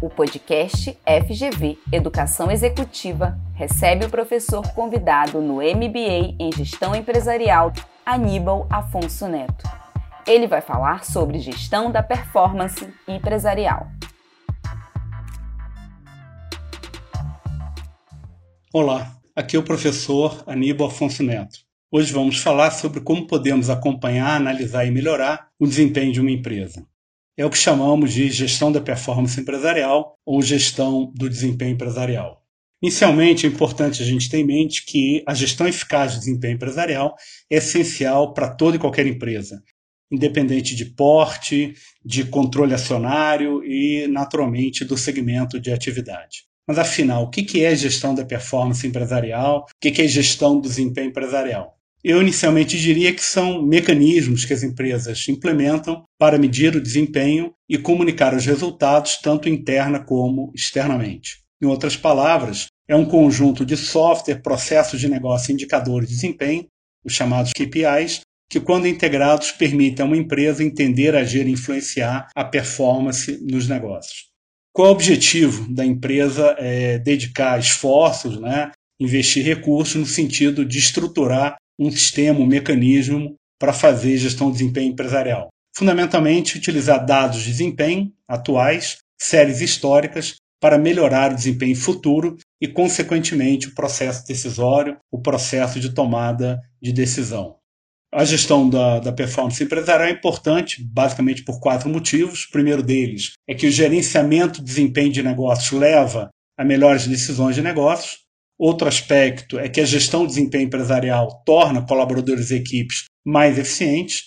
O podcast FGV Educação Executiva recebe o professor convidado no MBA em Gestão Empresarial, Aníbal Afonso Neto. Ele vai falar sobre gestão da performance empresarial. Olá, aqui é o professor Aníbal Afonso Neto. Hoje vamos falar sobre como podemos acompanhar, analisar e melhorar o desempenho de uma empresa é o que chamamos de gestão da performance empresarial ou gestão do desempenho empresarial. Inicialmente, é importante a gente ter em mente que a gestão eficaz de desempenho empresarial é essencial para toda e qualquer empresa, independente de porte, de controle acionário e, naturalmente, do segmento de atividade. Mas, afinal, o que é gestão da performance empresarial? O que é gestão do desempenho empresarial? Eu inicialmente diria que são mecanismos que as empresas implementam para medir o desempenho e comunicar os resultados tanto interna como externamente. Em outras palavras, é um conjunto de software, processos de negócio indicadores de desempenho, os chamados KPIs, que, quando integrados, permitem a uma empresa entender, agir e influenciar a performance nos negócios. Qual é o objetivo da empresa? É dedicar esforços, né, investir recursos no sentido de estruturar um sistema, um mecanismo para fazer gestão de desempenho empresarial. Fundamentalmente, utilizar dados de desempenho atuais, séries históricas, para melhorar o desempenho futuro e, consequentemente, o processo decisório, o processo de tomada de decisão. A gestão da, da, performance empresarial é importante, basicamente por quatro motivos. O primeiro deles é que o gerenciamento de desempenho de negócios leva a melhores decisões de negócios. Outro aspecto é que a gestão de desempenho empresarial torna colaboradores e equipes mais eficientes.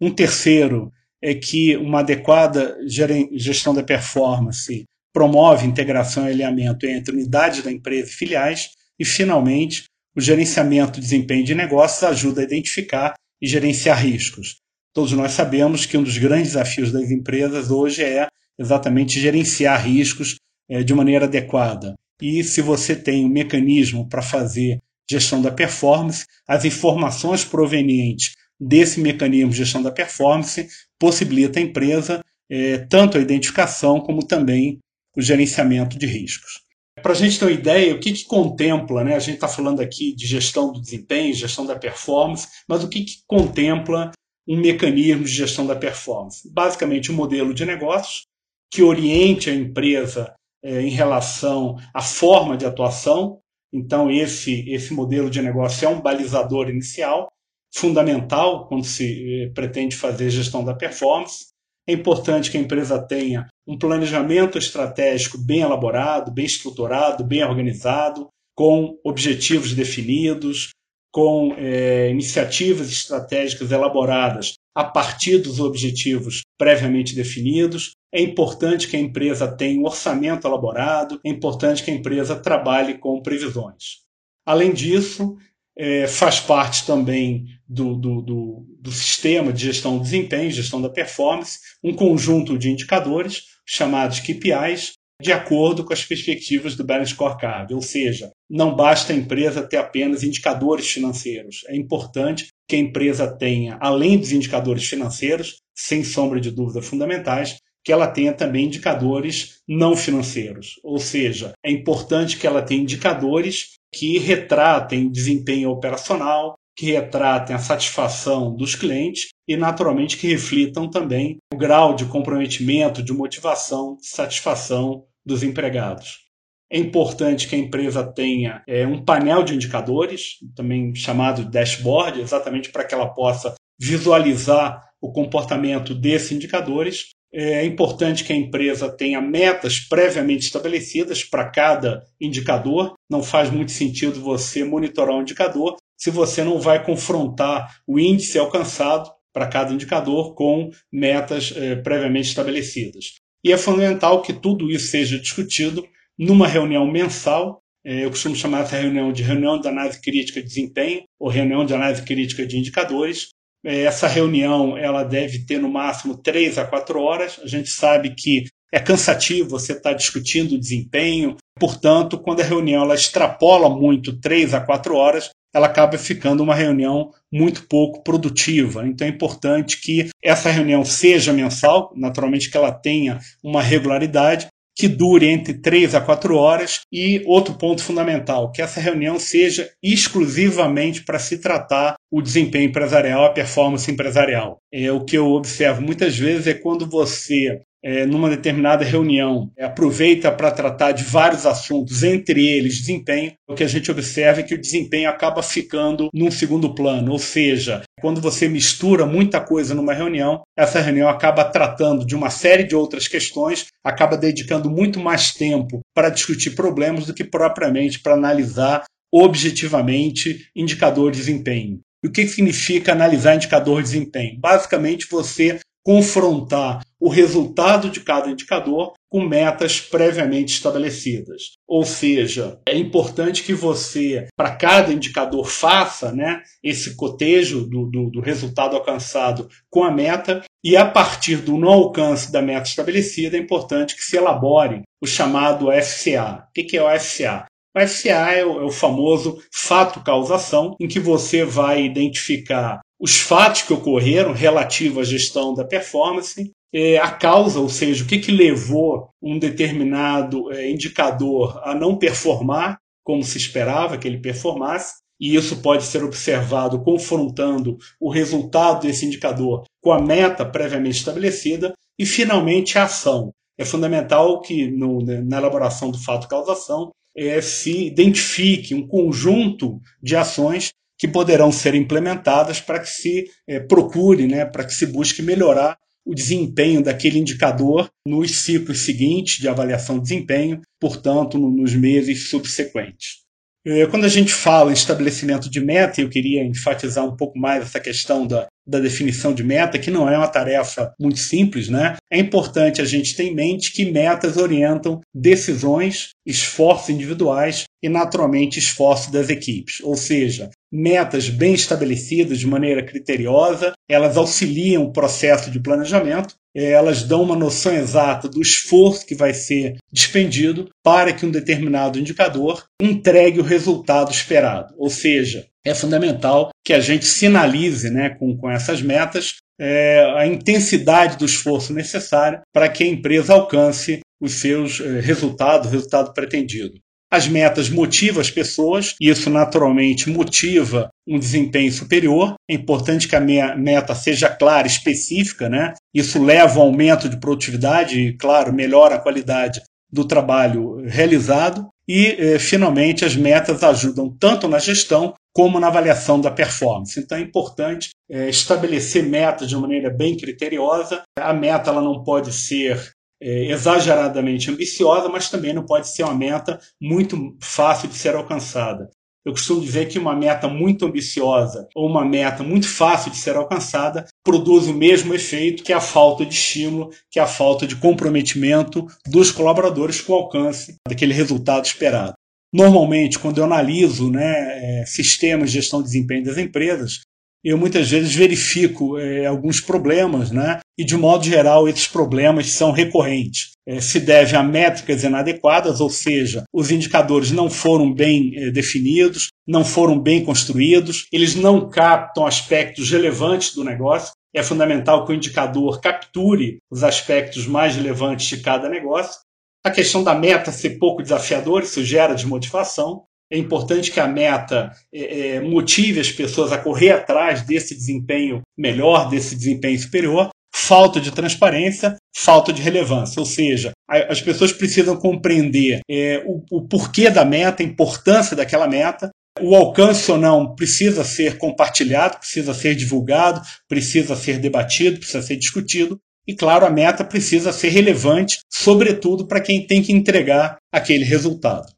Um terceiro é que uma adequada gestão da performance promove integração e alinhamento entre unidades da empresa e filiais. E, finalmente, o gerenciamento de desempenho de negócios ajuda a identificar e gerenciar riscos. Todos nós sabemos que um dos grandes desafios das empresas hoje é exatamente gerenciar riscos eh, de maneira adequada. E se você tem um mecanismo para fazer gestão da performance, as informações provenientes desse mecanismo de gestão da performance possibilita a empresa é, tanto a identificação como também o gerenciamento de riscos. Para a gente ter uma ideia, o que, que contempla, né? a gente está falando aqui de gestão do desempenho, gestão da performance, mas o que, que contempla um mecanismo de gestão da performance? Basicamente, um modelo de negócios que oriente a empresa é, em relação à forma de atuação. Então, esse, esse modelo de negócio é um balizador inicial, fundamental quando se é, pretende fazer gestão da performance. É importante que a empresa tenha um planejamento estratégico bem elaborado, bem estruturado, bem organizado, com objetivos definidos, com é, iniciativas estratégicas elaboradas a partir dos objetivos previamente definidos. É importante que a empresa tenha um orçamento elaborado, é importante que a empresa trabalhe com previsões. Além disso, é, faz parte também do, do, do, do, sistema de gestão do desempenho, gestão da performance, um conjunto de indicadores chamados KPIs, de acordo com as perspectivas do Balance Scorecard. Ou seja, não basta a empresa ter apenas indicadores financeiros. É importante que a empresa tenha, além dos indicadores financeiros, sem sombra de dúvida fundamentais, que ela tenha também indicadores não financeiros. Ou seja, é importante que ela tenha indicadores que retratem desempenho operacional, que retratem a satisfação dos clientes e, naturalmente, que reflitam também o grau de comprometimento, de motivação, de satisfação dos empregados. É importante que a empresa tenha é, um painel de indicadores, também chamado dashboard, exatamente para que ela possa visualizar o comportamento desses indicadores. É importante que a empresa tenha metas previamente estabelecidas para cada indicador. Não faz muito sentido você monitorar um indicador se você não vai confrontar o índice alcançado para cada indicador com metas é, previamente estabelecidas. E é fundamental que tudo isso seja discutido numa reunião mensal. É, eu costumo chamar essa reunião de reunião de análise crítica de desempenho ou reunião de análise crítica de indicadores. É, essa reunião ela deve ter no máximo três a quatro horas. A gente sabe que é cansativo você estar discutindo desempenho. Portanto, quando a reunião ela extrapola muito três a quatro horas, ela acaba ficando uma reunião muito pouco produtiva. Então é importante que essa reunião seja mensal, naturalmente que ela tenha uma regularidade, que dure entre 3 a 4 horas e outro ponto fundamental, que essa reunião seja exclusivamente para se tratar o desempenho empresarial, a performance empresarial. É o que eu observo muitas vezes é quando você é, numa determinada reunião, é, aproveita para tratar de vários assuntos, entre eles desempenho, o que a gente observa é que o desempenho acaba ficando num segundo plano, ou seja, quando você mistura muita coisa numa reunião, essa reunião acaba tratando de uma série de outras questões, acaba dedicando muito mais tempo para discutir problemas do que propriamente para analisar objetivamente indicador de desempenho. E o que significa analisar indicador de desempenho? Basicamente, você confrontar o resultado de cada indicador com metas previamente estabelecidas. Ou seja, é importante que você, para cada indicador, faça né, esse cotejo do, do, do, resultado alcançado com a meta, e a partir do não alcance da meta estabelecida, é importante que se elabore o chamado FCA. O que é o FCA? O FCA é o, é o famoso fato-causação, em que você vai identificar os fatos que ocorreram relativos à gestão da performance, é, a causa, ou seja, o que, que levou um determinado é, indicador a não performar como se esperava que ele performasse, e isso pode ser observado confrontando o resultado desse indicador com a meta previamente estabelecida, e finalmente a ação. É fundamental que no, na elaboração do fato causação é, se identifique um conjunto de ações que poderão ser implementadas para que se é, procure, né, para que se busque melhorar o desempenho daquele indicador nos ciclos seguintes de avaliação de desempenho, portanto, no, nos meses subsequentes. É, quando a gente fala em estabelecimento de meta, eu queria enfatizar um pouco mais essa questão da, da definição de meta, que não é uma tarefa muito simples, né? É importante a gente ter em mente que metas orientam decisões, esforços individuais e, naturalmente, esforços das equipes. Ou seja, metas bem estabelecidas de maneira criteriosa, elas auxiliam o processo de planejamento, elas dão uma noção exata do esforço que vai ser despendido para que um determinado indicador entregue o resultado esperado. Ou seja, é fundamental que a gente sinalize né, com, com essas metas é, a intensidade do esforço necessário para que a empresa alcance os seus é, resultados, o resultado pretendido. As metas motivam as pessoas, e isso naturalmente motiva um desempenho superior. É importante que a meta seja clara, específica, né? Isso leva ao aumento de produtividade e, claro, melhora a qualidade do trabalho realizado. E, eh, finalmente, as metas ajudam tanto na gestão como na avaliação da performance. Então, é importante eh, estabelecer metas de maneira bem criteriosa. A meta ela não pode ser é, exageradamente ambiciosa, mas também não pode ser uma meta muito fácil de ser alcançada. Eu costumo dizer que uma meta muito ambiciosa ou uma meta muito fácil de ser alcançada produz o mesmo efeito que a falta de estímulo, que a falta de comprometimento dos colaboradores com o alcance daquele resultado esperado. Normalmente, quando eu analiso né, é, sistemas de gestão de desempenho das empresas, eu muitas vezes verifico é, alguns problemas, né? E de modo geral, esses problemas são recorrentes. É, se deve a métricas inadequadas, ou seja, os indicadores não foram bem é, definidos, não foram bem construídos, eles não captam aspectos relevantes do negócio. É fundamental que o indicador capture os aspectos mais relevantes de cada negócio. A questão da meta ser pouco desafiadora, isso gera desmotivação. É importante que a meta é, é, motive as pessoas a correr atrás desse desempenho melhor, desse desempenho superior. Falta de transparência, falta de relevância. Ou seja, as pessoas precisam compreender é, o, o porquê da meta, a importância daquela meta, o alcance ou não precisa ser compartilhado, precisa ser divulgado, precisa ser debatido, precisa ser discutido. E, claro, a meta precisa ser relevante, sobretudo para quem tem que entregar aquele resultado.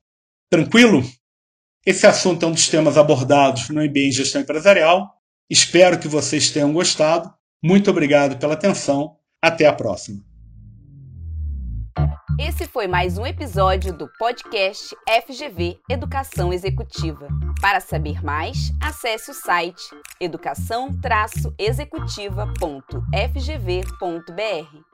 Tranquilo? Esse assunto é um dos temas abordados no MBA em Gestão Empresarial. Espero que vocês tenham gostado. Muito obrigado pela atenção. Até a próxima. Esse foi mais um episódio do podcast FGV Educação Executiva. Para saber mais, acesse o site educação-executiva.fgv.br.